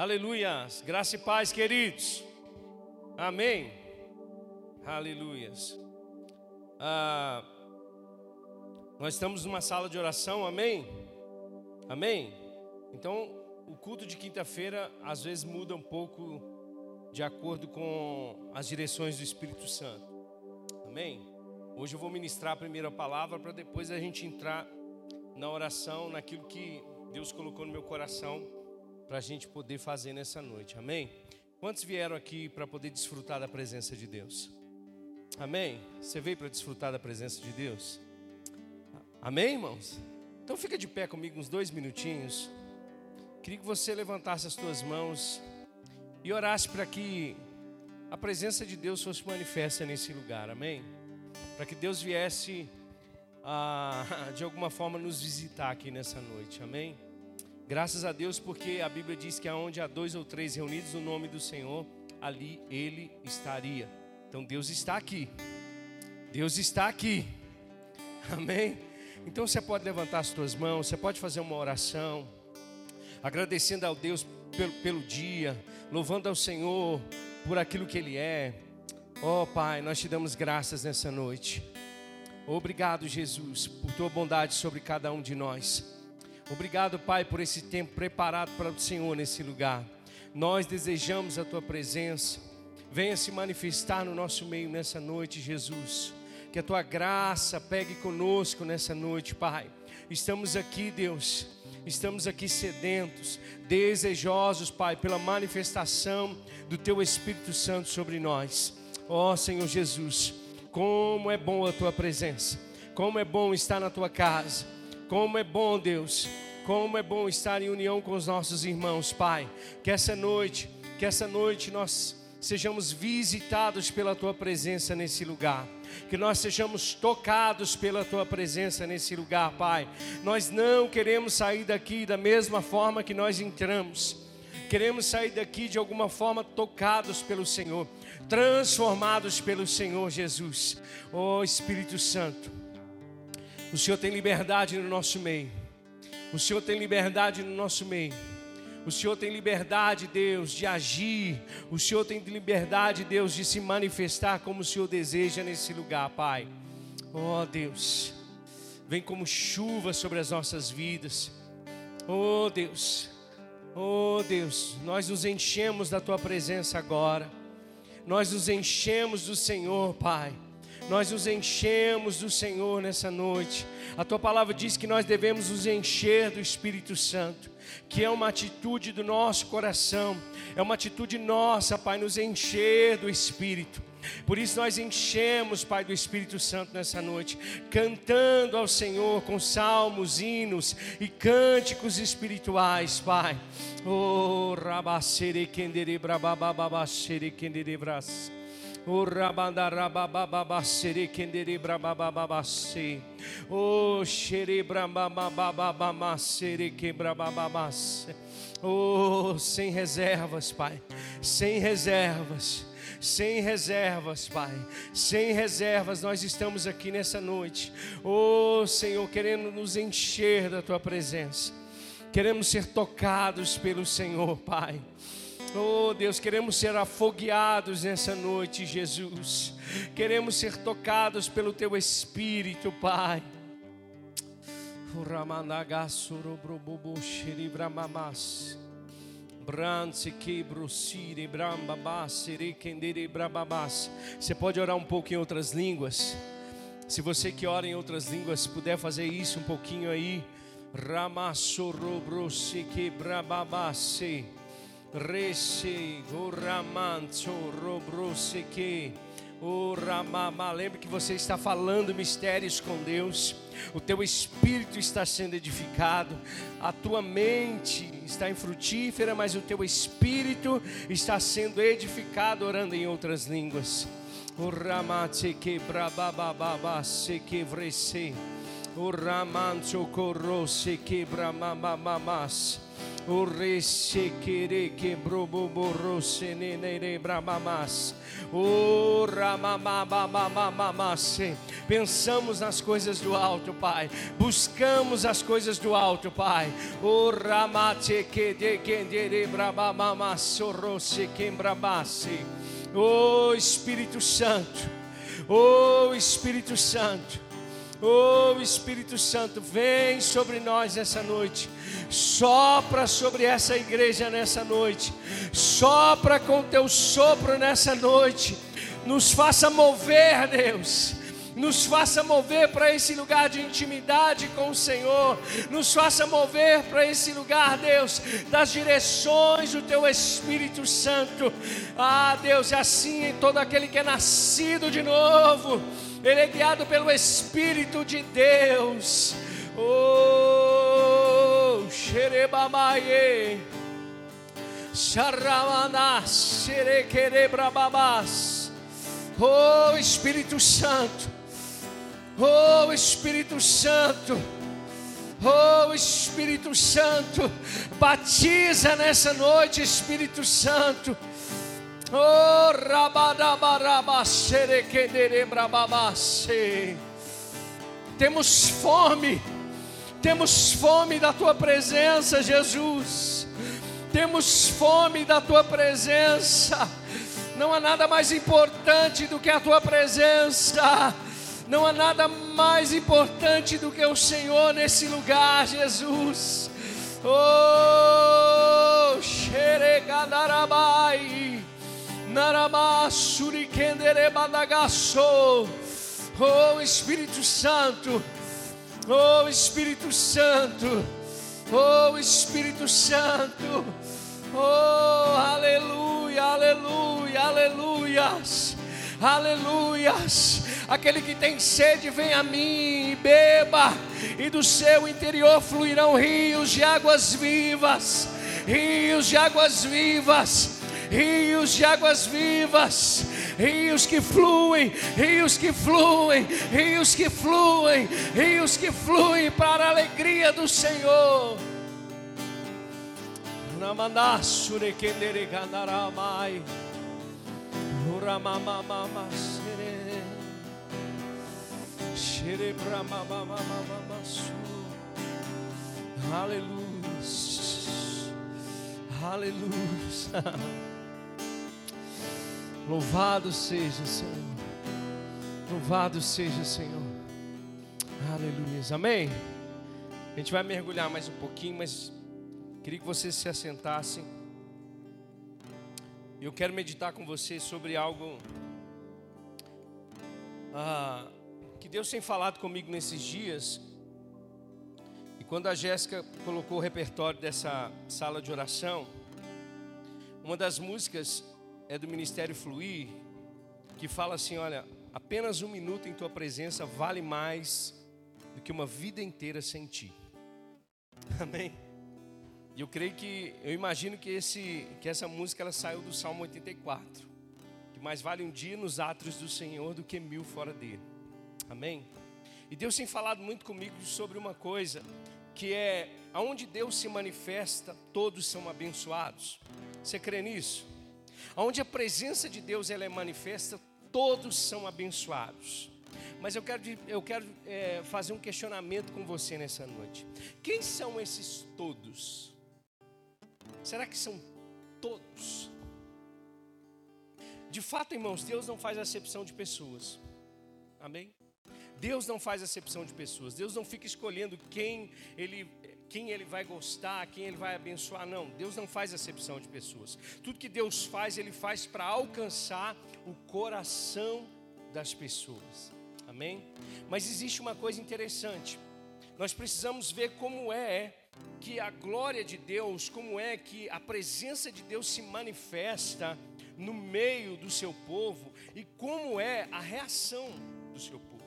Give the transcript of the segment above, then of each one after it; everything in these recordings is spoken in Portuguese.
Aleluias. Graça e paz, queridos. Amém. Aleluias. Ah, nós estamos numa sala de oração, amém? Amém? Então, o culto de quinta-feira às vezes muda um pouco de acordo com as direções do Espírito Santo. Amém? Hoje eu vou ministrar a primeira palavra para depois a gente entrar na oração, naquilo que Deus colocou no meu coração para a gente poder fazer nessa noite. Amém? Quantos vieram aqui para poder desfrutar da presença de Deus? Amém? Você veio para desfrutar da presença de Deus? Amém, irmãos? Então fica de pé comigo uns dois minutinhos. Queria que você levantasse as suas mãos e orasse para que a presença de Deus fosse manifesta nesse lugar. Amém? Para que Deus viesse a, de alguma forma nos visitar aqui nessa noite. Amém? Graças a Deus, porque a Bíblia diz que aonde há dois ou três reunidos no nome do Senhor, ali Ele estaria. Então Deus está aqui. Deus está aqui. Amém? Então você pode levantar as suas mãos, você pode fazer uma oração, agradecendo ao Deus pelo, pelo dia, louvando ao Senhor por aquilo que Ele é. Oh Pai, nós te damos graças nessa noite. Obrigado, Jesus, por tua bondade sobre cada um de nós. Obrigado, Pai, por esse tempo preparado para o Senhor nesse lugar. Nós desejamos a tua presença. Venha se manifestar no nosso meio nessa noite, Jesus. Que a tua graça pegue conosco nessa noite, Pai. Estamos aqui, Deus. Estamos aqui sedentos, desejosos, Pai, pela manifestação do teu Espírito Santo sobre nós. Ó oh, Senhor Jesus, como é bom a tua presença. Como é bom estar na tua casa. Como é bom, Deus. Como é bom estar em união com os nossos irmãos, Pai. Que essa noite, que essa noite nós sejamos visitados pela tua presença nesse lugar. Que nós sejamos tocados pela tua presença nesse lugar, Pai. Nós não queremos sair daqui da mesma forma que nós entramos. Queremos sair daqui de alguma forma tocados pelo Senhor transformados pelo Senhor Jesus. Oh Espírito Santo, o Senhor tem liberdade no nosso meio. O Senhor tem liberdade no nosso meio. O Senhor tem liberdade, Deus, de agir. O Senhor tem liberdade, Deus, de se manifestar como o Senhor deseja nesse lugar, Pai. Oh, Deus, vem como chuva sobre as nossas vidas. Oh, Deus, oh, Deus, nós nos enchemos da Tua presença agora. Nós nos enchemos do Senhor, Pai. Nós nos enchemos do Senhor nessa noite. A tua palavra diz que nós devemos nos encher do Espírito Santo, que é uma atitude do nosso coração, é uma atitude nossa, Pai, nos encher do Espírito. Por isso nós enchemos, Pai, do Espírito Santo nessa noite, cantando ao Senhor com salmos, hinos e cânticos espirituais, Pai. Oh, rabacere kendere brabababacere kendere bras. O rabanda rababababacere kendere brabababacere. O xere brababababacere quebrabababacere. Oh, sem reservas, Pai, sem reservas sem reservas, Pai, sem reservas, nós estamos aqui nessa noite, oh Senhor, querendo nos encher da Tua presença, queremos ser tocados pelo Senhor, Pai. Oh Deus, queremos ser afogueados nessa noite, Jesus. Queremos ser tocados pelo Teu Espírito, Pai. Você pode orar um pouco em outras línguas. Se você que ora em outras línguas puder fazer isso um pouquinho aí. Ramassorobroseke brababase. Rece goramanso robroseke. Oh, Ramama, lembre que você está falando mistérios com Deus, o teu espírito está sendo edificado, a tua mente está infrutífera, mas o teu espírito está sendo edificado orando em outras línguas. O ramate que brabababa se que vrese. O ramancho corro se que bramamamas. O rechequere quebrou boborro senenere bramamas. O ramamamamamamamase. Pensamos nas coisas do alto, Pai. Buscamos as coisas do alto, Pai. O ramate que de quendere brabamamassorro se quembrabase. O Espírito Santo. O Espírito Santo. Oh Espírito Santo, vem sobre nós essa noite, sopra sobre essa igreja nessa noite, sopra com teu sopro nessa noite, nos faça mover, Deus, nos faça mover para esse lugar de intimidade com o Senhor, nos faça mover para esse lugar, Deus, das direções do Teu Espírito Santo. Ah, Deus, é assim em todo aquele que é nascido de novo ele é guiado pelo Espírito de Deus. Oh, xerebamaie. Oh, Espírito Santo. Oh, Espírito Santo. Oh Espírito Santo, batiza nessa noite, Espírito Santo. Oh, temos fome, temos fome da tua presença, Jesus. Temos fome da tua presença. Não há nada mais importante do que a tua presença. Não há nada mais importante do que o Senhor nesse lugar, Jesus. Oh, xeregadarabai. Oh Espírito Santo, oh Espírito Santo, oh Espírito Santo, oh aleluia, aleluia, aleluias, aleluias. Aquele que tem sede, vem a mim e beba, e do seu interior fluirão rios de águas vivas, rios de águas vivas rios de águas vivas, rios que fluem, rios que fluem, rios que fluem, rios que fluem para a alegria do Senhor. Namandasure Aleluia. Aleluia. Louvado seja, Senhor. Louvado seja, Senhor. Aleluia. Amém. A gente vai mergulhar mais um pouquinho, mas queria que vocês se assentassem. Eu quero meditar com vocês sobre algo ah, que Deus tem falado comigo nesses dias. E quando a Jéssica colocou o repertório dessa sala de oração, uma das músicas é do Ministério Fluir, que fala assim: olha, apenas um minuto em tua presença vale mais do que uma vida inteira sem ti. Amém? E eu creio que, eu imagino que, esse, que essa música ela saiu do Salmo 84. Que mais vale um dia nos atos do Senhor do que mil fora dele. Amém? E Deus tem falado muito comigo sobre uma coisa, que é aonde Deus se manifesta, todos são abençoados. Você crê nisso? Onde a presença de Deus ela é manifesta, todos são abençoados. Mas eu quero, eu quero é, fazer um questionamento com você nessa noite. Quem são esses todos? Será que são todos? De fato, irmãos, Deus não faz acepção de pessoas. Amém? Deus não faz acepção de pessoas. Deus não fica escolhendo quem ele quem ele vai gostar, quem ele vai abençoar. Não, Deus não faz acepção de pessoas. Tudo que Deus faz, ele faz para alcançar o coração das pessoas. Amém? Mas existe uma coisa interessante. Nós precisamos ver como é que a glória de Deus, como é que a presença de Deus se manifesta no meio do seu povo e como é a reação do seu povo.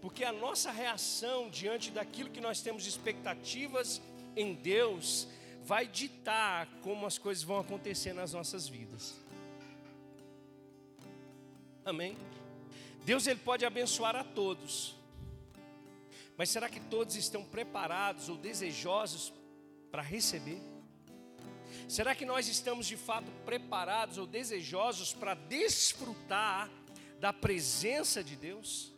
Porque a nossa reação diante daquilo que nós temos expectativas em Deus vai ditar como as coisas vão acontecer nas nossas vidas. Amém? Deus ele pode abençoar a todos. Mas será que todos estão preparados ou desejosos para receber? Será que nós estamos de fato preparados ou desejosos para desfrutar da presença de Deus?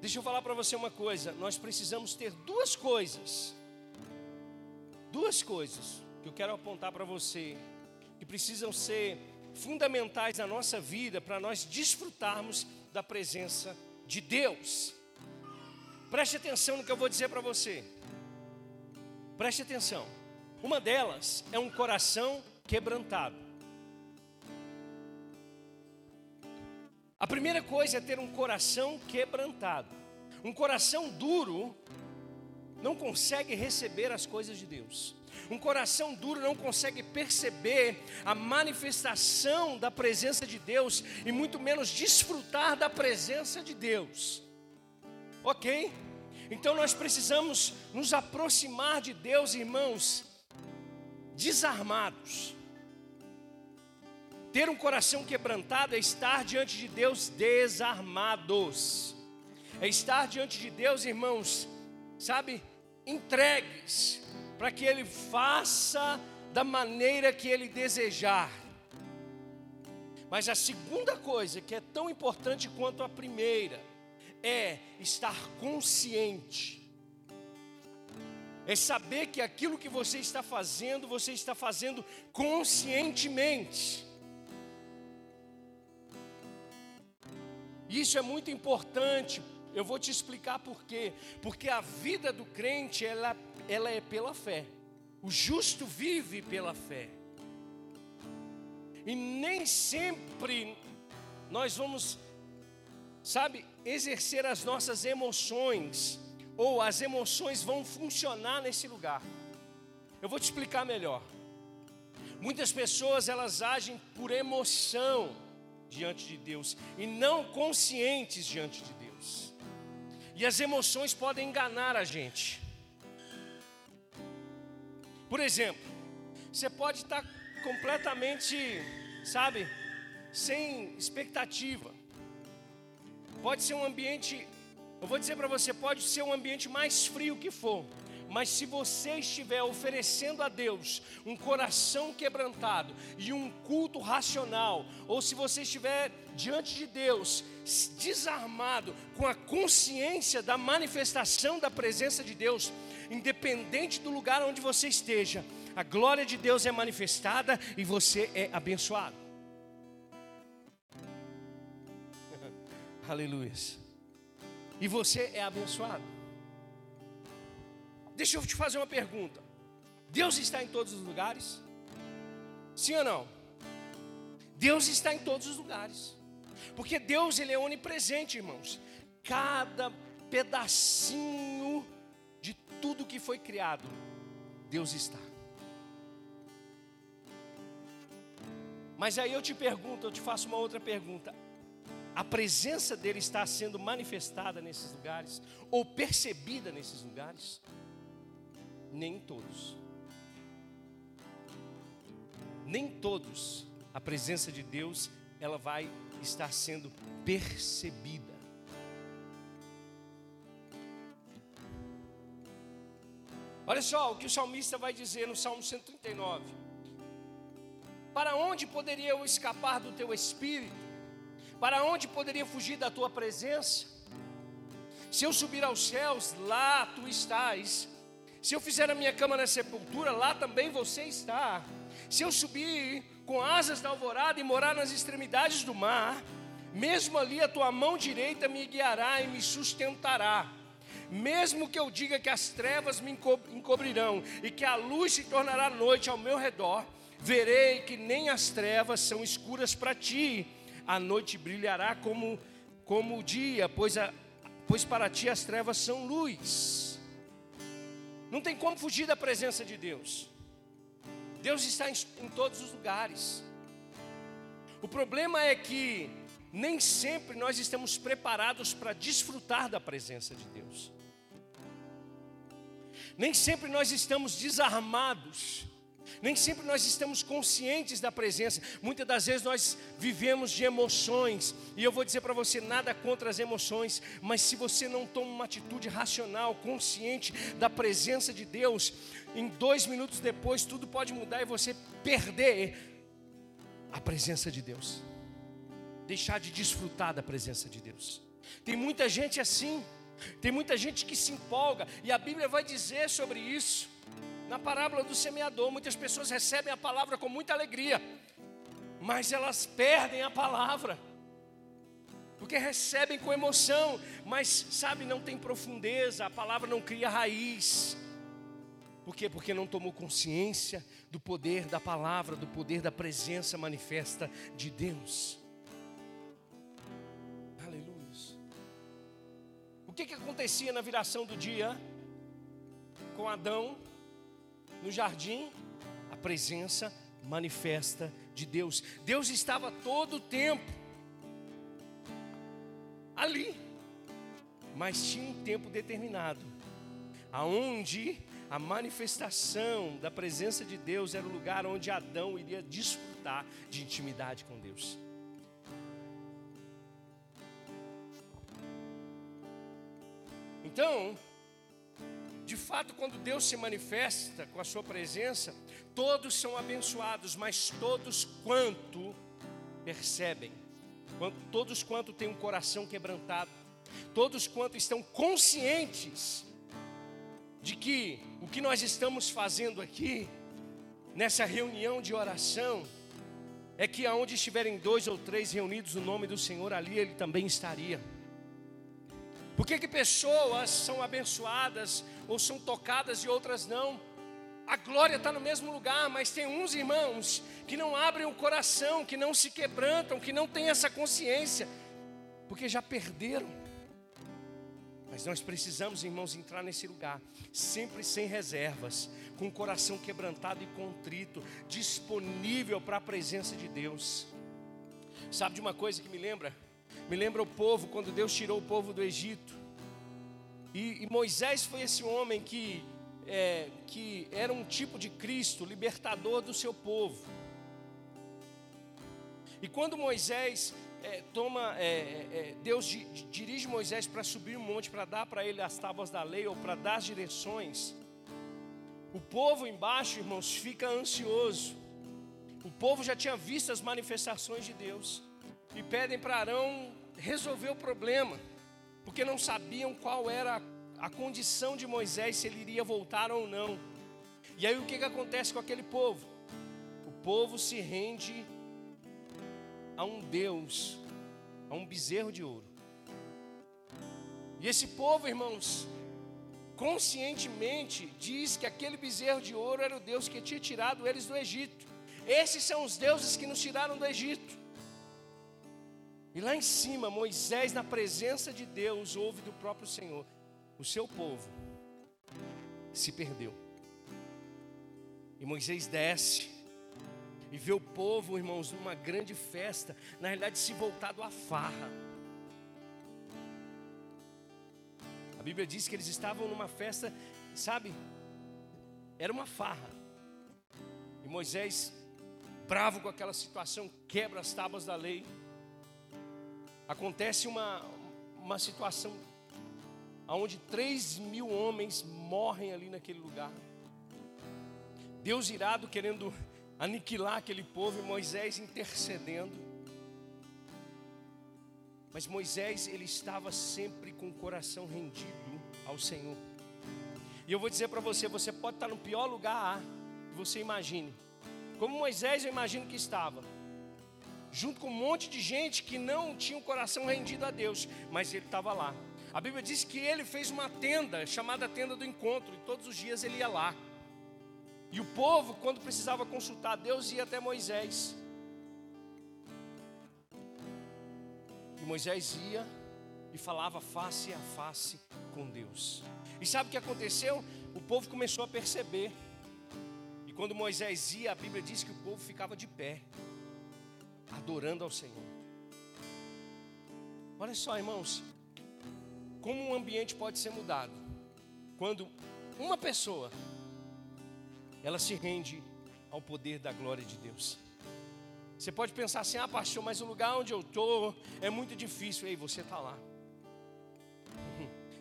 Deixa eu falar para você uma coisa: nós precisamos ter duas coisas, duas coisas que eu quero apontar para você, que precisam ser fundamentais na nossa vida para nós desfrutarmos da presença de Deus. Preste atenção no que eu vou dizer para você. Preste atenção. Uma delas é um coração quebrantado. A primeira coisa é ter um coração quebrantado. Um coração duro não consegue receber as coisas de Deus. Um coração duro não consegue perceber a manifestação da presença de Deus e muito menos desfrutar da presença de Deus. Ok? Então nós precisamos nos aproximar de Deus, irmãos, desarmados. Ter um coração quebrantado é estar diante de Deus desarmados. É estar diante de Deus, irmãos, sabe, entregues para que Ele faça da maneira que Ele desejar. Mas a segunda coisa, que é tão importante quanto a primeira, é estar consciente é saber que aquilo que você está fazendo, você está fazendo conscientemente. Isso é muito importante. Eu vou te explicar por quê. Porque a vida do crente, ela, ela é pela fé. O justo vive pela fé. E nem sempre nós vamos, sabe, exercer as nossas emoções ou as emoções vão funcionar nesse lugar. Eu vou te explicar melhor. Muitas pessoas elas agem por emoção diante de Deus e não conscientes diante de Deus. E as emoções podem enganar a gente. Por exemplo, você pode estar completamente, sabe, sem expectativa. Pode ser um ambiente eu vou dizer para você, pode ser um ambiente mais frio que for, mas se você estiver oferecendo a Deus um coração quebrantado e um culto racional, ou se você estiver diante de Deus desarmado, com a consciência da manifestação da presença de Deus, independente do lugar onde você esteja, a glória de Deus é manifestada e você é abençoado. Aleluia e você é abençoado. Deixa eu te fazer uma pergunta: Deus está em todos os lugares? Sim ou não? Deus está em todos os lugares, porque Deus ele é onipresente, irmãos. Cada pedacinho de tudo que foi criado, Deus está. Mas aí eu te pergunto, eu te faço uma outra pergunta: a presença dele está sendo manifestada nesses lugares ou percebida nesses lugares? Nem todos. Nem todos a presença de Deus ela vai estar sendo percebida. Olha só o que o salmista vai dizer no Salmo 139. Para onde poderia eu escapar do teu espírito? Para onde poderia fugir da tua presença? Se eu subir aos céus, lá tu estás. Se eu fizer a minha cama na sepultura, lá também você está. Se eu subir com asas da alvorada e morar nas extremidades do mar, mesmo ali a tua mão direita me guiará e me sustentará. Mesmo que eu diga que as trevas me encobrirão e que a luz se tornará noite ao meu redor, verei que nem as trevas são escuras para ti a noite brilhará como, como o dia, pois, a, pois para ti as trevas são luz. Não tem como fugir da presença de Deus. Deus está em, em todos os lugares. O problema é que nem sempre nós estamos preparados para desfrutar da presença de Deus. Nem sempre nós estamos desarmados Nem sempre nós estamos conscientes da presença. Muitas das vezes nós vivemos de emoções. E eu vou dizer para você: nada contra as emoções. Mas se você não toma uma atitude racional, consciente da presença de Deus, em dois minutos depois tudo pode mudar e você perder a presença de Deus. Deixar de desfrutar da presença de Deus. Tem muita gente assim. Tem muita gente que se empolga. E a Bíblia vai dizer sobre isso. Na parábola do semeador, muitas pessoas recebem a palavra com muita alegria, mas elas perdem a palavra, porque recebem com emoção, mas sabe, não tem profundeza, a palavra não cria raiz. Por quê? Porque não tomou consciência do poder da palavra, do poder da presença manifesta de Deus. Aleluia. O que, que acontecia na viração do dia com Adão? No jardim, a presença manifesta de Deus. Deus estava todo o tempo ali, mas tinha um tempo determinado, aonde a manifestação da presença de Deus era o lugar onde Adão iria desfrutar de intimidade com Deus. Então, fato, quando Deus se manifesta com a sua presença, todos são abençoados, mas todos quanto percebem, todos quanto têm um coração quebrantado, todos quanto estão conscientes de que o que nós estamos fazendo aqui, nessa reunião de oração, é que aonde estiverem dois ou três reunidos no nome do Senhor, ali Ele também estaria. Por que, que pessoas são abençoadas ou são tocadas e outras não? A glória está no mesmo lugar, mas tem uns irmãos que não abrem o coração, que não se quebrantam, que não têm essa consciência, porque já perderam. Mas nós precisamos, irmãos, entrar nesse lugar, sempre sem reservas, com o coração quebrantado e contrito, disponível para a presença de Deus. Sabe de uma coisa que me lembra? Me lembra o povo, quando Deus tirou o povo do Egito. E, e Moisés foi esse homem que, é, que era um tipo de Cristo, libertador do seu povo. E quando Moisés é, toma, é, é, Deus di, dirige Moisés para subir um monte, para dar para ele as tábuas da lei ou para dar as direções. O povo embaixo, irmãos, fica ansioso. O povo já tinha visto as manifestações de Deus e pedem para Arão resolver o problema, porque não sabiam qual era a condição de Moisés, se ele iria voltar ou não. E aí o que, que acontece com aquele povo? O povo se rende a um Deus, a um bezerro de ouro. E esse povo, irmãos, conscientemente diz que aquele bezerro de ouro era o Deus que tinha tirado eles do Egito. Esses são os deuses que nos tiraram do Egito. E lá em cima, Moisés, na presença de Deus, ouve do próprio Senhor: o seu povo se perdeu. E Moisés desce e vê o povo, irmãos, numa grande festa, na realidade se voltado à farra. A Bíblia diz que eles estavam numa festa, sabe? Era uma farra. E Moisés, bravo com aquela situação, quebra as tábuas da lei acontece uma, uma situação onde 3 mil homens morrem ali naquele lugar. Deus irado querendo aniquilar aquele povo e Moisés intercedendo. Mas Moisés, ele estava sempre com o coração rendido ao Senhor. E eu vou dizer para você: você pode estar no pior lugar você imagine. Como Moisés, eu imagino que estava junto com um monte de gente que não tinha o coração rendido a Deus, mas ele estava lá. A Bíblia diz que ele fez uma tenda chamada tenda do encontro, e todos os dias ele ia lá. E o povo, quando precisava consultar Deus, ia até Moisés. E Moisés ia e falava face a face com Deus. E sabe o que aconteceu? O povo começou a perceber. E quando Moisés ia, a Bíblia diz que o povo ficava de pé adorando ao Senhor. Olha só, irmãos, como um ambiente pode ser mudado quando uma pessoa ela se rende ao poder da glória de Deus. Você pode pensar assim, ah, pastor, mas o lugar onde eu estou é muito difícil. Ei, você está lá.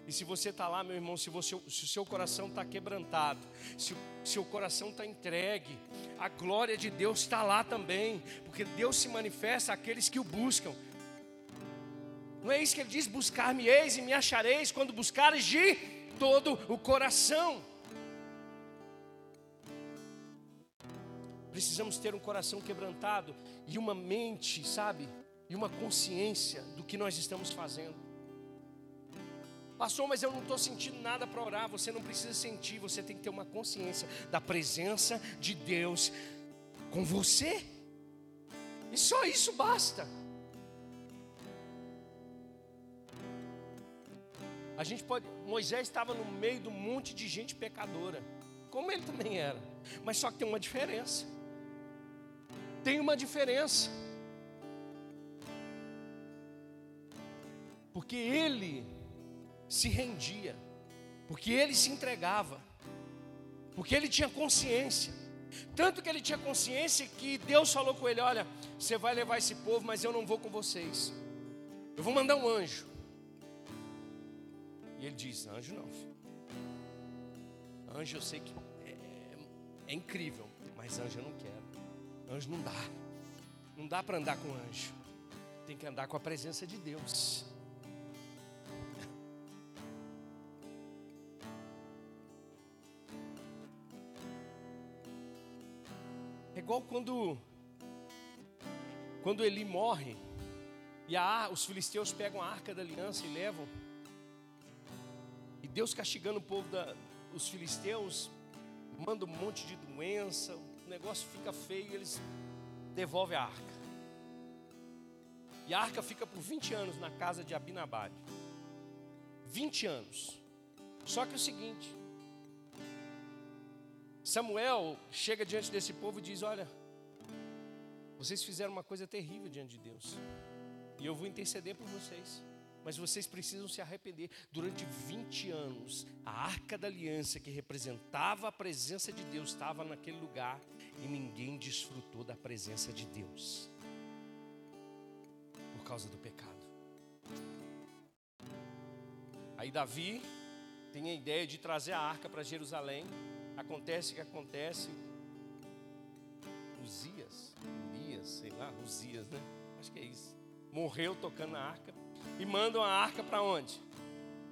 E se você está lá, meu irmão, se, você, se o seu coração está quebrantado, se o seu coração está entregue, a glória de Deus está lá também, porque Deus se manifesta àqueles que o buscam. Não é isso que ele diz: buscar-me-eis e me achareis quando buscares de todo o coração. Precisamos ter um coração quebrantado e uma mente, sabe? E uma consciência do que nós estamos fazendo. Pastor, mas eu não estou sentindo nada para orar. Você não precisa sentir, você tem que ter uma consciência da presença de Deus com você. E só isso basta. A gente pode. Moisés estava no meio de um monte de gente pecadora, como ele também era. Mas só que tem uma diferença tem uma diferença. Porque ele se rendia, porque ele se entregava, porque ele tinha consciência. Tanto que ele tinha consciência que Deus falou com ele: Olha, você vai levar esse povo, mas eu não vou com vocês. Eu vou mandar um anjo. E ele diz: Anjo não. Anjo eu sei que é, é incrível, mas anjo eu não quero. Anjo não dá. Não dá para andar com anjo. Tem que andar com a presença de Deus. Igual quando quando Eli morre e a, os filisteus pegam a arca da aliança e levam. E Deus castigando o povo da, os filisteus, manda um monte de doença, o negócio fica feio e eles devolvem a arca. E a arca fica por 20 anos na casa de Abinabad. 20 anos. Só que é o seguinte: Samuel chega diante desse povo e diz: Olha, vocês fizeram uma coisa terrível diante de Deus, e eu vou interceder por vocês mas vocês precisam se arrepender. Durante 20 anos, a arca da aliança, que representava a presença de Deus, estava naquele lugar e ninguém desfrutou da presença de Deus por causa do pecado. Aí Davi tem a ideia de trazer a arca para Jerusalém. Acontece que acontece. Uzias, Urias, sei lá, Uzias, né? Acho que é isso. Morreu tocando a arca e mandam a arca para onde?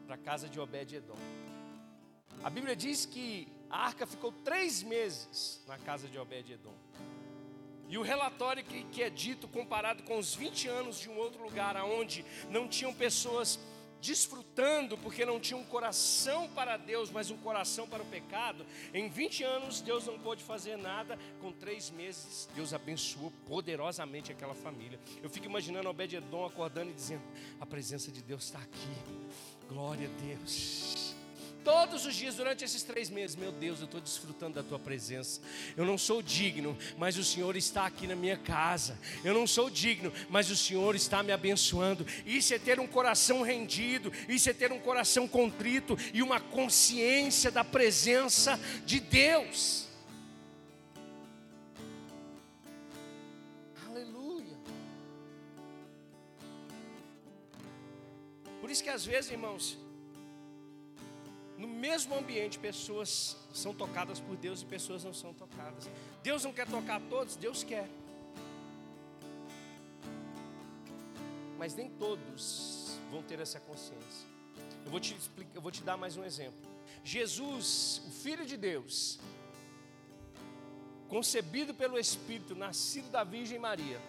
Para a casa de Obed-Edom. A Bíblia diz que a arca ficou três meses na casa de Obed-Edom. E o relatório que, que, é dito, comparado com os 20 anos de um outro lugar, onde não tinham pessoas desfrutando, porque não tinha um coração para Deus, mas um coração para o pecado. Em 20 anos, Deus não pôde fazer nada. Com três meses, Deus abençoou poderosamente aquela família. Eu fico imaginando Obed-Edom acordando e dizendo: A presença de Deus está aqui. Glória a Deus. Todos os dias durante esses três meses, meu Deus, eu estou desfrutando da tua presença. Eu não sou digno, mas o Senhor está aqui na minha casa. Eu não sou digno, mas o Senhor está me abençoando. Isso é ter um coração rendido, isso é ter um coração contrito e uma consciência da presença de Deus. Aleluia. Por isso que às vezes, irmãos, mesmo ambiente, pessoas são tocadas por Deus e pessoas não são tocadas. Deus não quer tocar todos, Deus quer. Mas nem todos vão ter essa consciência. Eu vou te explicar, eu vou te dar mais um exemplo. Jesus, o Filho de Deus, concebido pelo Espírito, nascido da Virgem Maria,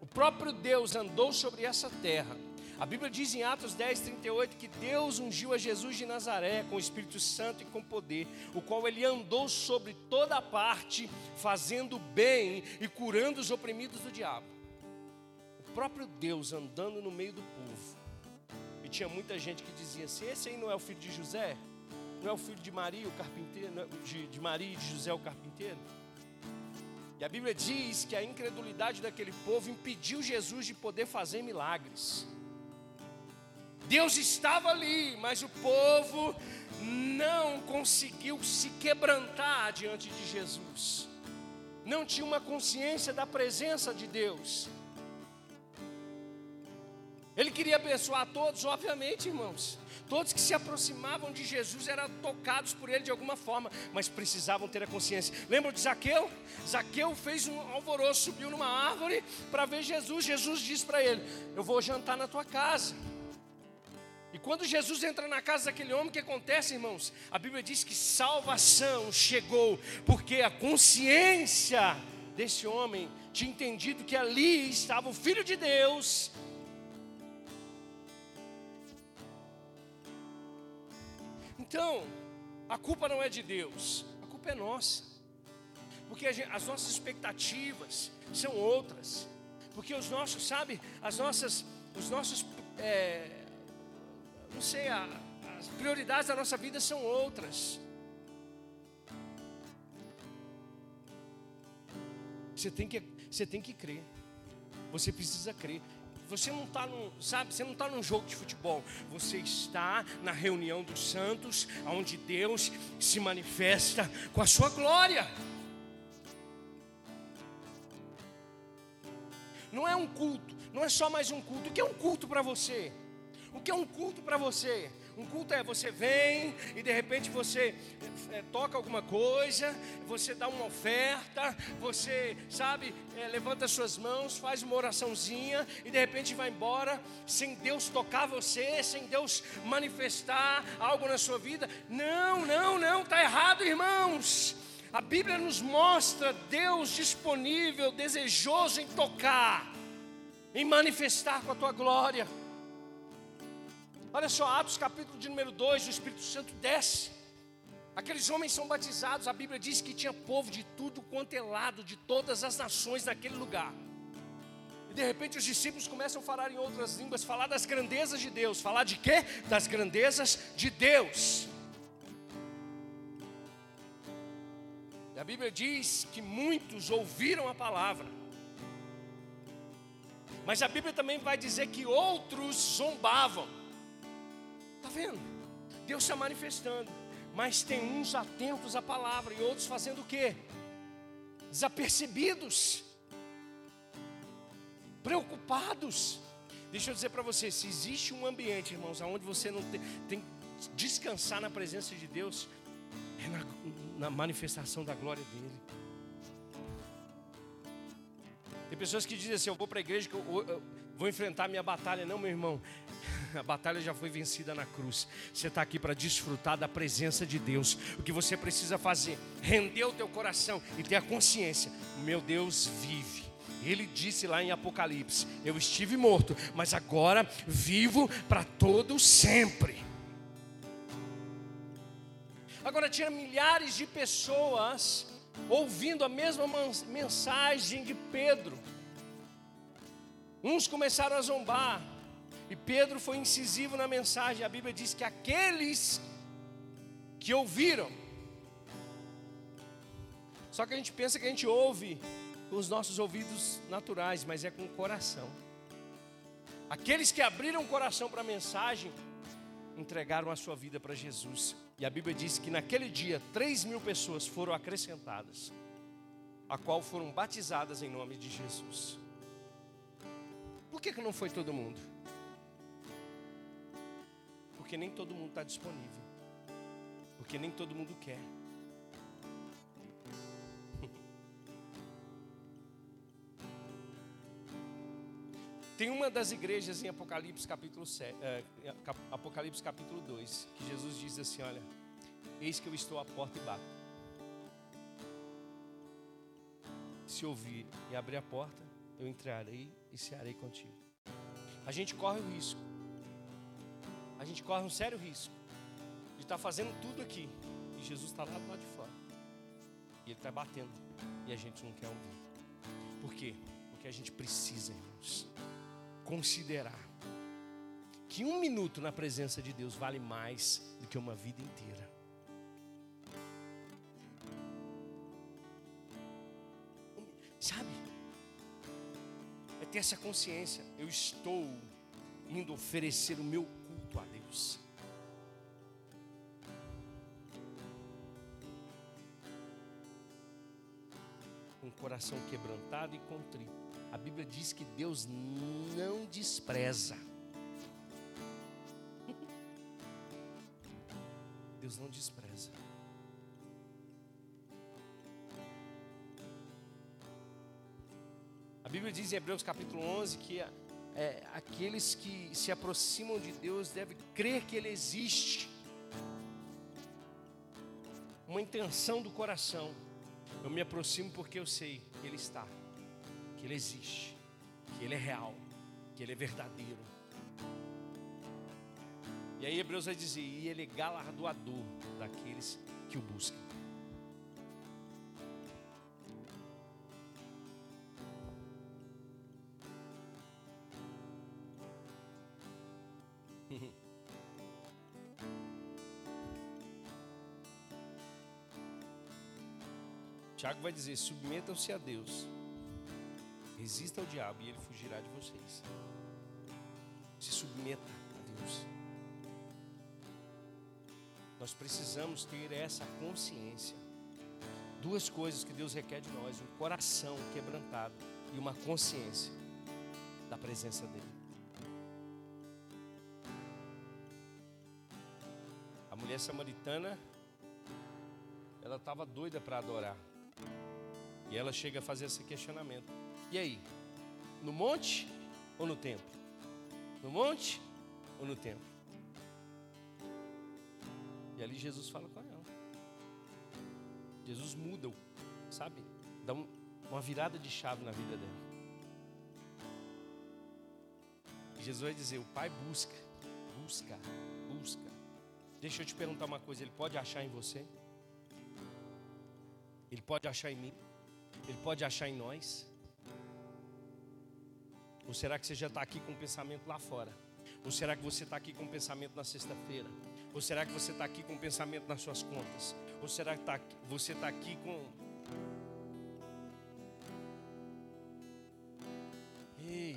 o próprio Deus andou sobre essa terra a Bíblia diz em Atos 10, 38 que Deus ungiu a Jesus de Nazaré com o Espírito Santo e com poder, o qual ele andou sobre toda a parte, fazendo bem e curando os oprimidos do diabo. O próprio Deus andando no meio do povo. E tinha muita gente que dizia assim: esse aí não é o filho de José? Não é o filho de Maria, o carpinteiro? De, de Maria e de José, o carpinteiro? E a Bíblia diz que a incredulidade daquele povo impediu Jesus de poder fazer milagres. Deus estava ali, mas o povo não conseguiu se quebrantar diante de Jesus. não tinha uma consciência da presença de Deus. Ele queria abençoar todos, obviamente, irmãos. Todos que se aproximavam de Jesus eram tocados por ele de alguma forma, mas precisavam ter a consciência. Lembra de Zaqueu? Zaqueu fez um alvoroço, subiu numa árvore para ver Jesus. Jesus disse para ele: Eu vou jantar na tua casa. E quando Jesus entra na casa daquele homem, o que acontece, irmãos? A Bíblia diz que salvação chegou, porque a consciência desse homem tinha entendido que ali estava o Filho de Deus. Então, a culpa não é de Deus, a culpa é nossa, porque gente, as nossas expectativas são outras, porque os nossos, sabe, as nossas, os nossos é, não sei, a, as prioridades da nossa vida são outras. Você tem que, você tem que crer. Você precisa crer. Você não está num, sabe, você não está num jogo de futebol. Você está na reunião dos santos, onde Deus se manifesta com a sua glória. Não é um culto, não é só mais um culto. O que é um culto para você? O que é um culto para você? Um culto é você vem e de repente você é, toca alguma coisa, você dá uma oferta, você, sabe, é, levanta suas mãos, faz uma oraçãozinha e de repente vai embora sem Deus tocar você, sem Deus manifestar algo na sua vida. Não, não, não, está errado, irmãos. A Bíblia nos mostra Deus disponível, desejoso em tocar, em manifestar com a tua glória. Olha só, Atos capítulo de número 2, o Espírito Santo desce. Aqueles homens são batizados, a Bíblia diz que tinha povo de tudo quanto é lado, de todas as nações naquele lugar. E de repente os discípulos começam a falar em outras línguas, falar das grandezas de Deus. Falar de quê? Das grandezas de Deus. E a Bíblia diz que muitos ouviram a palavra. Mas a Bíblia também vai dizer que outros zombavam. Está vendo? Deus está manifestando. Mas tem uns atentos à palavra e outros fazendo o quê? Desapercebidos, preocupados. Deixa eu dizer para você: se existe um ambiente, irmãos, onde você não tem, tem que descansar na presença de Deus, é na, na manifestação da glória dEle. Tem pessoas que dizem assim: eu vou para a igreja que eu, eu vou enfrentar minha batalha. Não, meu irmão, a batalha já foi vencida na cruz. Você está aqui para desfrutar da presença de Deus. O que você precisa fazer? Render o teu coração e ter a consciência: meu Deus vive. Ele disse lá em Apocalipse: Eu estive morto, mas agora vivo para todo sempre. Agora tinha milhares de pessoas ouvindo a mesma mensagem de Pedro. Uns começaram a zombar, e Pedro foi incisivo na mensagem. A Bíblia diz que aqueles que ouviram, só que a gente pensa que a gente ouve com os nossos ouvidos naturais, mas é com o coração. Aqueles que abriram o coração para a mensagem, entregaram a sua vida para Jesus. E a Bíblia diz que naquele dia, três mil pessoas foram acrescentadas, a qual foram batizadas em nome de Jesus. Por que, que não foi todo mundo? Porque nem todo mundo está disponível. Porque nem todo mundo quer. Tem uma das igrejas em Apocalipse capítulo, 7, é, Apocalipse capítulo 2, que Jesus diz assim: Olha, eis que eu estou à porta e bato. Se ouvir e abrir a porta, eu entrarei e cearei contigo. A gente corre o risco a gente corre um sério risco de estar tá fazendo tudo aqui e Jesus está lá do lado de fora. E Ele está batendo e a gente não quer ouvir. Por quê? Porque a gente precisa, irmãos, considerar que um minuto na presença de Deus vale mais do que uma vida inteira. Ter essa consciência. Eu estou indo oferecer o meu culto a Deus. Com coração quebrantado e contrito. A Bíblia diz que Deus não despreza. Deus não despreza. Bíblia diz em Hebreus capítulo 11 que é, aqueles que se aproximam de Deus devem crer que Ele existe. Uma intenção do coração. Eu me aproximo porque eu sei que Ele está, que Ele existe, que Ele é real, que Ele é verdadeiro. E aí Hebreus vai dizer: e Ele é galardoador daqueles que o buscam. Vai dizer: submetam-se a Deus, resista ao diabo e ele fugirá de vocês. Se submeta a Deus. Nós precisamos ter essa consciência. Duas coisas que Deus requer de nós: um coração quebrantado e uma consciência da presença dEle. A mulher samaritana, ela estava doida para adorar. E ela chega a fazer esse questionamento. E aí? No monte ou no templo? No monte ou no templo? E ali Jesus fala com ela. Jesus muda, sabe? Dá um, uma virada de chave na vida dela. Jesus vai dizer: O Pai busca, busca, busca. Deixa eu te perguntar uma coisa: Ele pode achar em você? Ele pode achar em mim? Ele pode achar em nós? Ou será que você já está aqui com o pensamento lá fora? Ou será que você está aqui com o pensamento na sexta-feira? Ou será que você está aqui com o pensamento nas suas contas? Ou será que tá, você está aqui com. Ei,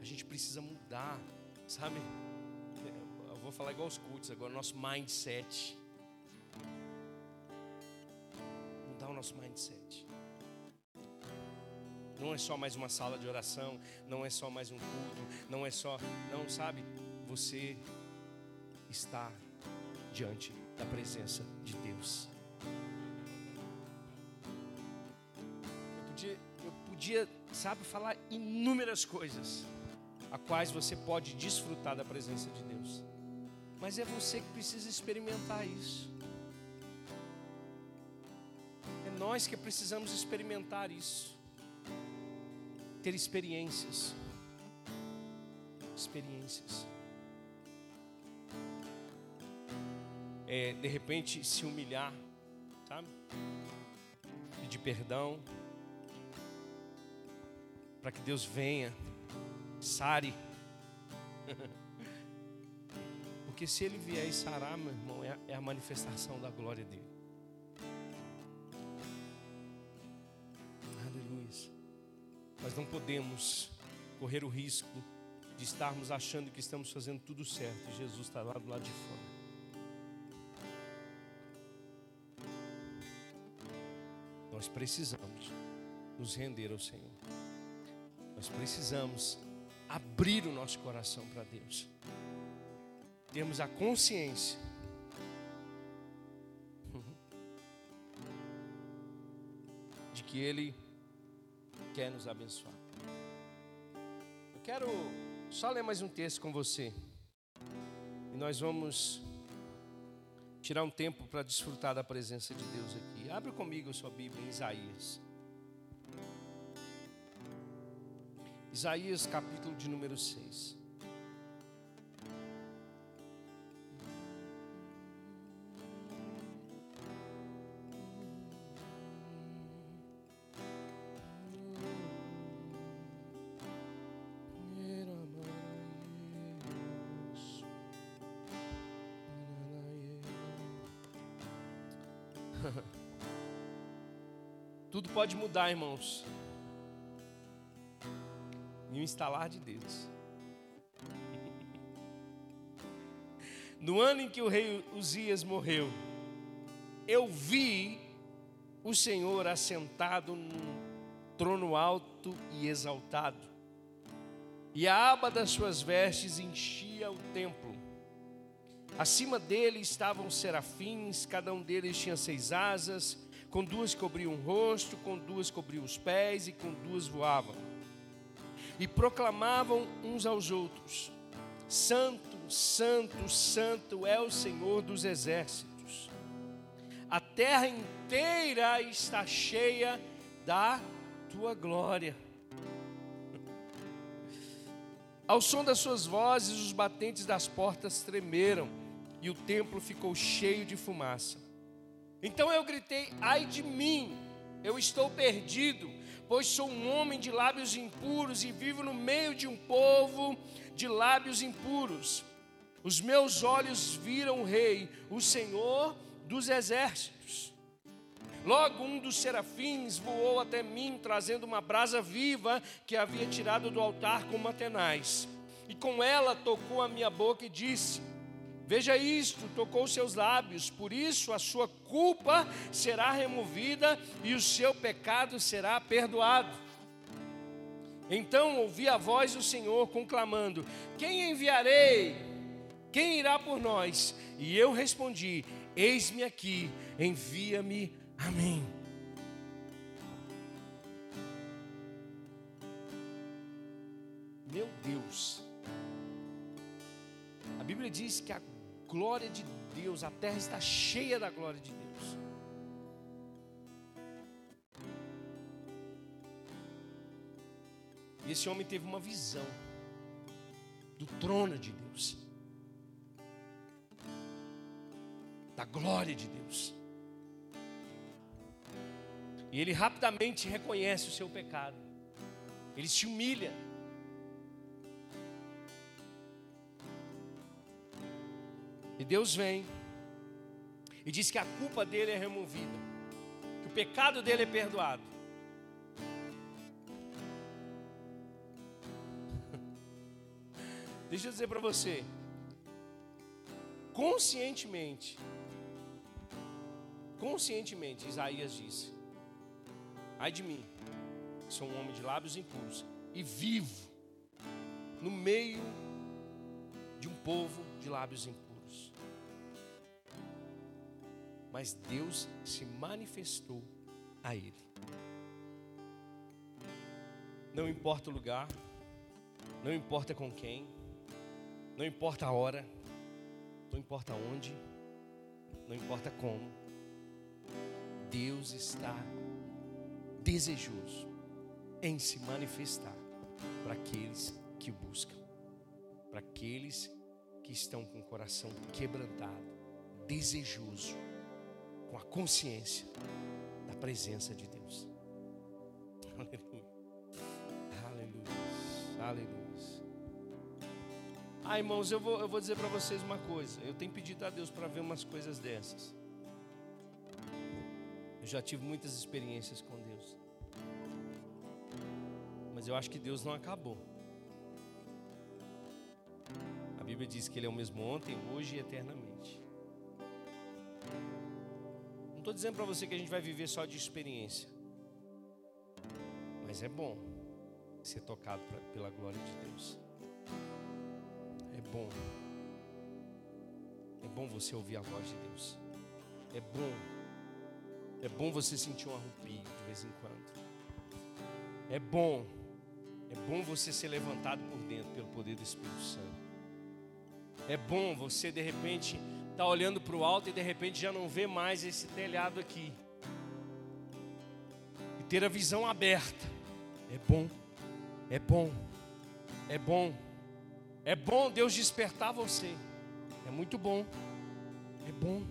a gente precisa mudar, sabe? Eu vou falar igual os cultos agora, nosso mindset. Nosso mindset. Não é só mais uma sala de oração, não é só mais um culto, não é só, não sabe? Você está diante da presença de Deus. Eu podia, eu podia, sabe, falar inúmeras coisas a quais você pode desfrutar da presença de Deus. Mas é você que precisa experimentar isso. Nós que precisamos experimentar isso, ter experiências. Experiências. É, de repente se humilhar, sabe? Pedir perdão, para que Deus venha, sare. Porque se Ele vier e sarar, meu irmão, é, é a manifestação da glória dele. Nós não podemos correr o risco de estarmos achando que estamos fazendo tudo certo e Jesus está lá do lado de fora. Nós precisamos nos render ao Senhor. Nós precisamos abrir o nosso coração para Deus. Termos a consciência de que Ele quer nos abençoar. Eu quero só ler mais um texto com você. E nós vamos tirar um tempo para desfrutar da presença de Deus aqui. Abre comigo a sua Bíblia em Isaías. Isaías capítulo de número 6. Pode mudar, irmãos. Em um instalar de Deus. No ano em que o rei Uzias morreu, eu vi o Senhor assentado num trono alto e exaltado, e a aba das suas vestes enchia o templo. Acima dele estavam serafins, cada um deles tinha seis asas, com duas cobriam o rosto, com duas cobriam os pés e com duas voavam. E proclamavam uns aos outros: Santo, Santo, Santo é o Senhor dos exércitos. A terra inteira está cheia da tua glória. Ao som das suas vozes, os batentes das portas tremeram e o templo ficou cheio de fumaça. Então eu gritei: Ai de mim, eu estou perdido, pois sou um homem de lábios impuros e vivo no meio de um povo de lábios impuros. Os meus olhos viram o Rei, o Senhor dos exércitos. Logo um dos serafins voou até mim, trazendo uma brasa viva que havia tirado do altar com uma tenaz. E com ela tocou a minha boca e disse: Veja isto, tocou seus lábios, por isso a sua culpa será removida e o seu pecado será perdoado. Então ouvi a voz do Senhor conclamando: Quem enviarei? Quem irá por nós? E eu respondi: Eis-me aqui, envia-me Amém. Meu Deus. A Bíblia diz que a glória de Deus, a terra está cheia da glória de Deus. E esse homem teve uma visão do trono de Deus, da glória de Deus. E ele rapidamente reconhece o seu pecado. Ele se humilha. E Deus vem e diz que a culpa dele é removida, que o pecado dele é perdoado. Deixa eu dizer para você, conscientemente, conscientemente, Isaías disse: Ai de mim, sou um homem de lábios impuros e vivo no meio de um povo de lábios impuros. Mas Deus se manifestou a ele. Não importa o lugar, não importa com quem, não importa a hora, não importa onde, não importa como, Deus está desejoso em se manifestar para aqueles que buscam, para aqueles que estão com o coração quebrantado, desejoso, com a consciência da presença de Deus. Aleluia. Aleluia. Aleluia. Ah, irmãos, eu vou, eu vou dizer para vocês uma coisa. Eu tenho pedido a Deus para ver umas coisas dessas. Eu já tive muitas experiências com Deus. Mas eu acho que Deus não acabou. A Bíblia diz que Ele é o mesmo ontem, hoje e eternamente. Não estou dizendo para você que a gente vai viver só de experiência. Mas é bom ser tocado pra, pela glória de Deus. É bom. É bom você ouvir a voz de Deus. É bom é bom você sentir um arrepio de vez em quando. É bom. É bom você ser levantado por dentro pelo poder do Espírito Santo. É bom você de repente estar tá olhando para o alto e de repente já não vê mais esse telhado aqui. E ter a visão aberta. É bom. É bom. É bom. É bom Deus despertar você. É muito bom. É bom.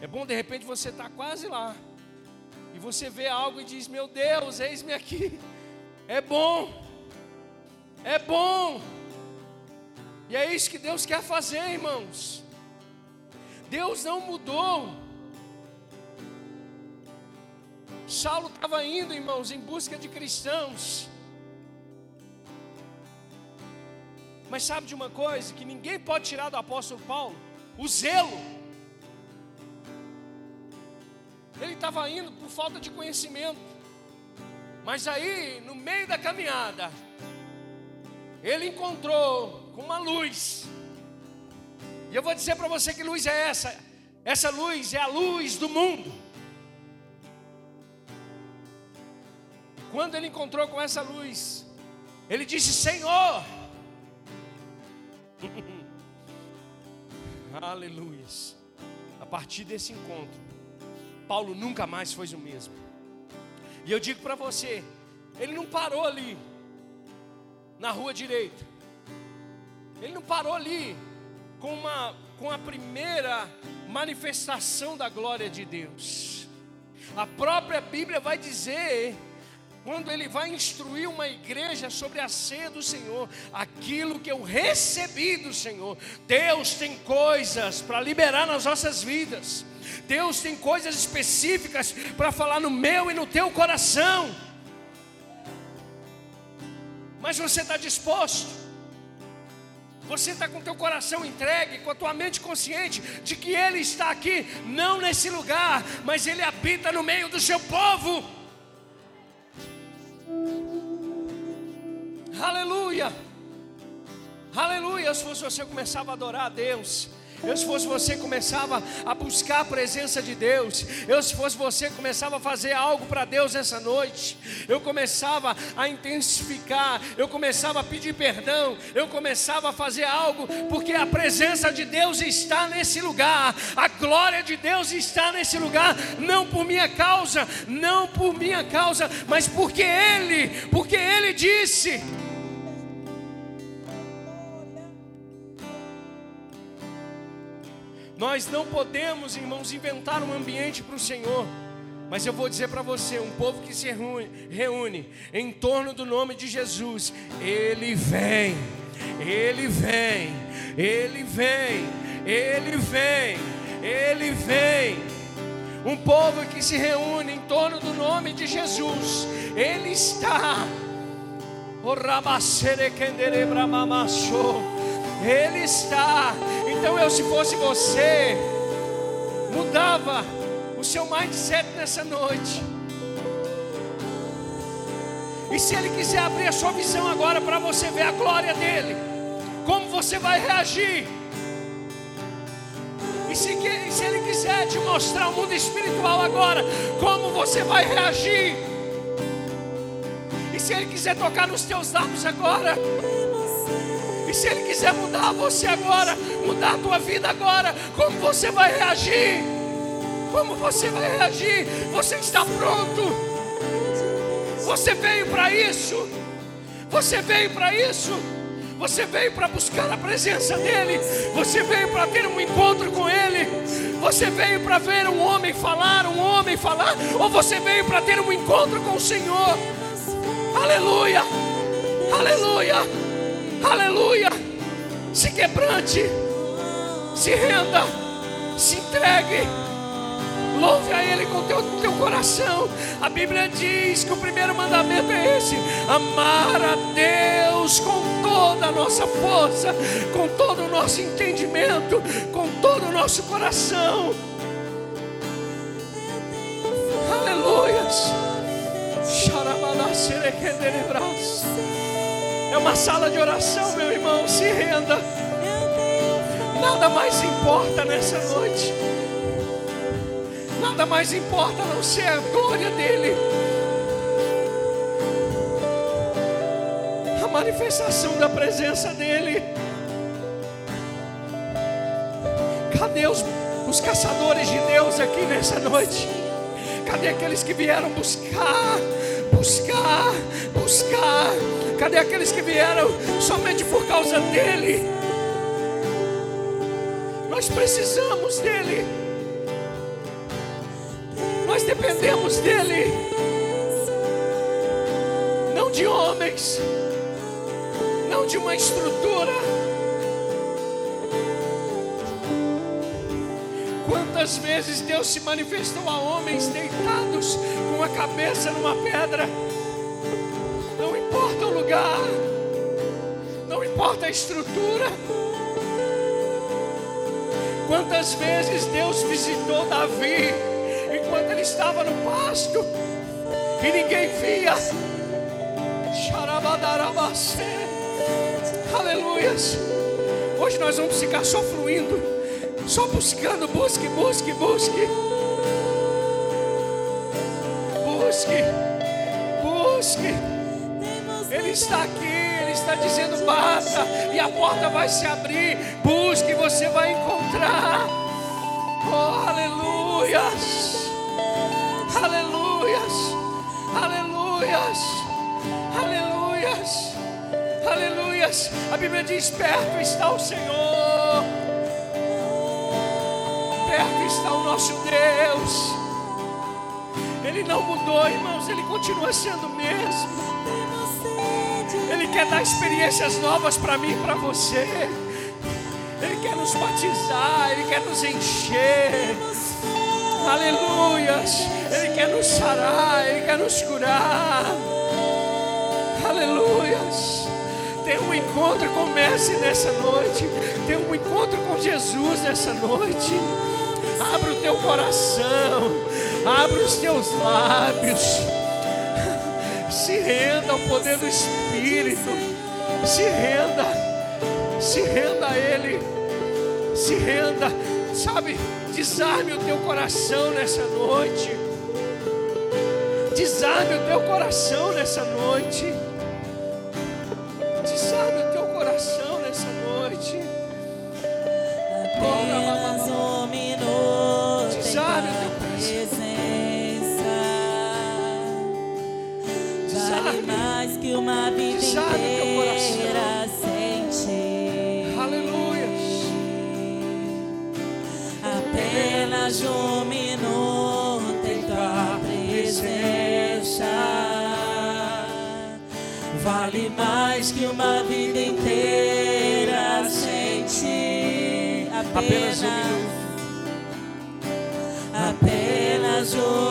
É bom de repente você estar tá quase lá e você vê algo e diz: Meu Deus, eis-me aqui. É bom, é bom, e é isso que Deus quer fazer, irmãos. Deus não mudou. Saulo estava indo, irmãos, em busca de cristãos. Mas sabe de uma coisa que ninguém pode tirar do apóstolo Paulo? O zelo. Ele estava indo por falta de conhecimento. Mas aí, no meio da caminhada, ele encontrou com uma luz. E eu vou dizer para você que luz é essa. Essa luz é a luz do mundo. Quando ele encontrou com essa luz, ele disse: Senhor, aleluia. A partir desse encontro, Paulo nunca mais foi o mesmo. E eu digo para você, ele não parou ali, na rua direita. Ele não parou ali com, uma, com a primeira manifestação da glória de Deus. A própria Bíblia vai dizer quando ele vai instruir uma igreja sobre a ceia do Senhor, aquilo que eu recebi do Senhor. Deus tem coisas para liberar nas nossas vidas. Deus tem coisas específicas para falar no meu e no teu coração. Mas você está disposto? Você está com teu coração entregue, com a tua mente consciente de que Ele está aqui, não nesse lugar, mas Ele habita no meio do seu povo. Aleluia. Aleluia. Se você começava a adorar a Deus, eu, se fosse você, começava a buscar a presença de Deus. Eu, se fosse você, começava a fazer algo para Deus essa noite. Eu começava a intensificar. Eu começava a pedir perdão. Eu começava a fazer algo, porque a presença de Deus está nesse lugar. A glória de Deus está nesse lugar. Não por minha causa, não por minha causa, mas porque Ele, porque Ele disse. Nós não podemos, irmãos, inventar um ambiente para o Senhor. Mas eu vou dizer para você: um povo que se reúne, reúne em torno do nome de Jesus, ele vem, ele vem, ele vem, ele vem, ele vem. Um povo que se reúne em torno do nome de Jesus, ele está. Ele está. Então eu, se fosse você, mudava o seu mindset nessa noite. E se Ele quiser abrir a sua visão agora para você ver a glória dele, como você vai reagir? E se, se Ele quiser te mostrar o mundo espiritual agora, como você vai reagir? E se Ele quiser tocar nos teus lábios agora, e se Ele quiser mudar você agora, mudar a tua vida agora, como você vai reagir? Como você vai reagir? Você está pronto? Você veio para isso? Você veio para isso? Você veio para buscar a presença dEle? Você veio para ter um encontro com Ele? Você veio para ver um homem falar, um homem falar? Ou você veio para ter um encontro com o Senhor? Aleluia! Aleluia! Aleluia. Se quebrante, se renda, se entregue. Louve a Ele com o teu, teu coração. A Bíblia diz que o primeiro mandamento é esse: amar a Deus com toda a nossa força, com todo o nosso entendimento, com todo o nosso coração. Aleluias. Xarabalá, é uma sala de oração, meu irmão. Se renda. Nada mais importa nessa noite. Nada mais importa a não ser a glória dEle. A manifestação da presença dEle. Cadê os, os caçadores de Deus aqui nessa noite? Cadê aqueles que vieram buscar, buscar, buscar? Cadê aqueles que vieram somente por causa dele? Nós precisamos dele. Nós dependemos dele. Não de homens, não de uma estrutura. Quantas vezes Deus se manifestou a homens deitados com a cabeça numa pedra? Lugar, não importa a estrutura. Quantas vezes Deus visitou Davi enquanto ele estava no pasto e ninguém via. Aleluias. Hoje nós vamos ficar só fluindo, só buscando, busque, busque, busque. Busque, busque. Está aqui, Ele está dizendo: bata, e a porta vai se abrir. Busque, você vai encontrar. Oh, aleluias, aleluias, aleluias, aleluias, aleluias. A Bíblia diz: perto está o Senhor, perto está o nosso Deus. Ele não mudou, irmãos, ele continua sendo o mesmo. Ele quer dar experiências novas para mim e para você. Ele quer nos batizar, Ele quer nos encher. Aleluias. Ele quer nos sarar, Ele quer nos curar. Aleluias. Tem um encontro com o Mestre nessa noite. Tem um encontro com Jesus nessa noite. Abra o teu coração. Abra os teus lábios. Se renda ao poder do Espírito. Se renda. Se renda a Ele. Se renda. Sabe, desarme o teu coração nessa noite. Desarme o teu coração nessa noite. Uma vida inteira sem ti. Aleluia. Apenas um minuto em tua presença vale mais que uma vida inteira sem ti. Apenas um minuto. Apenas um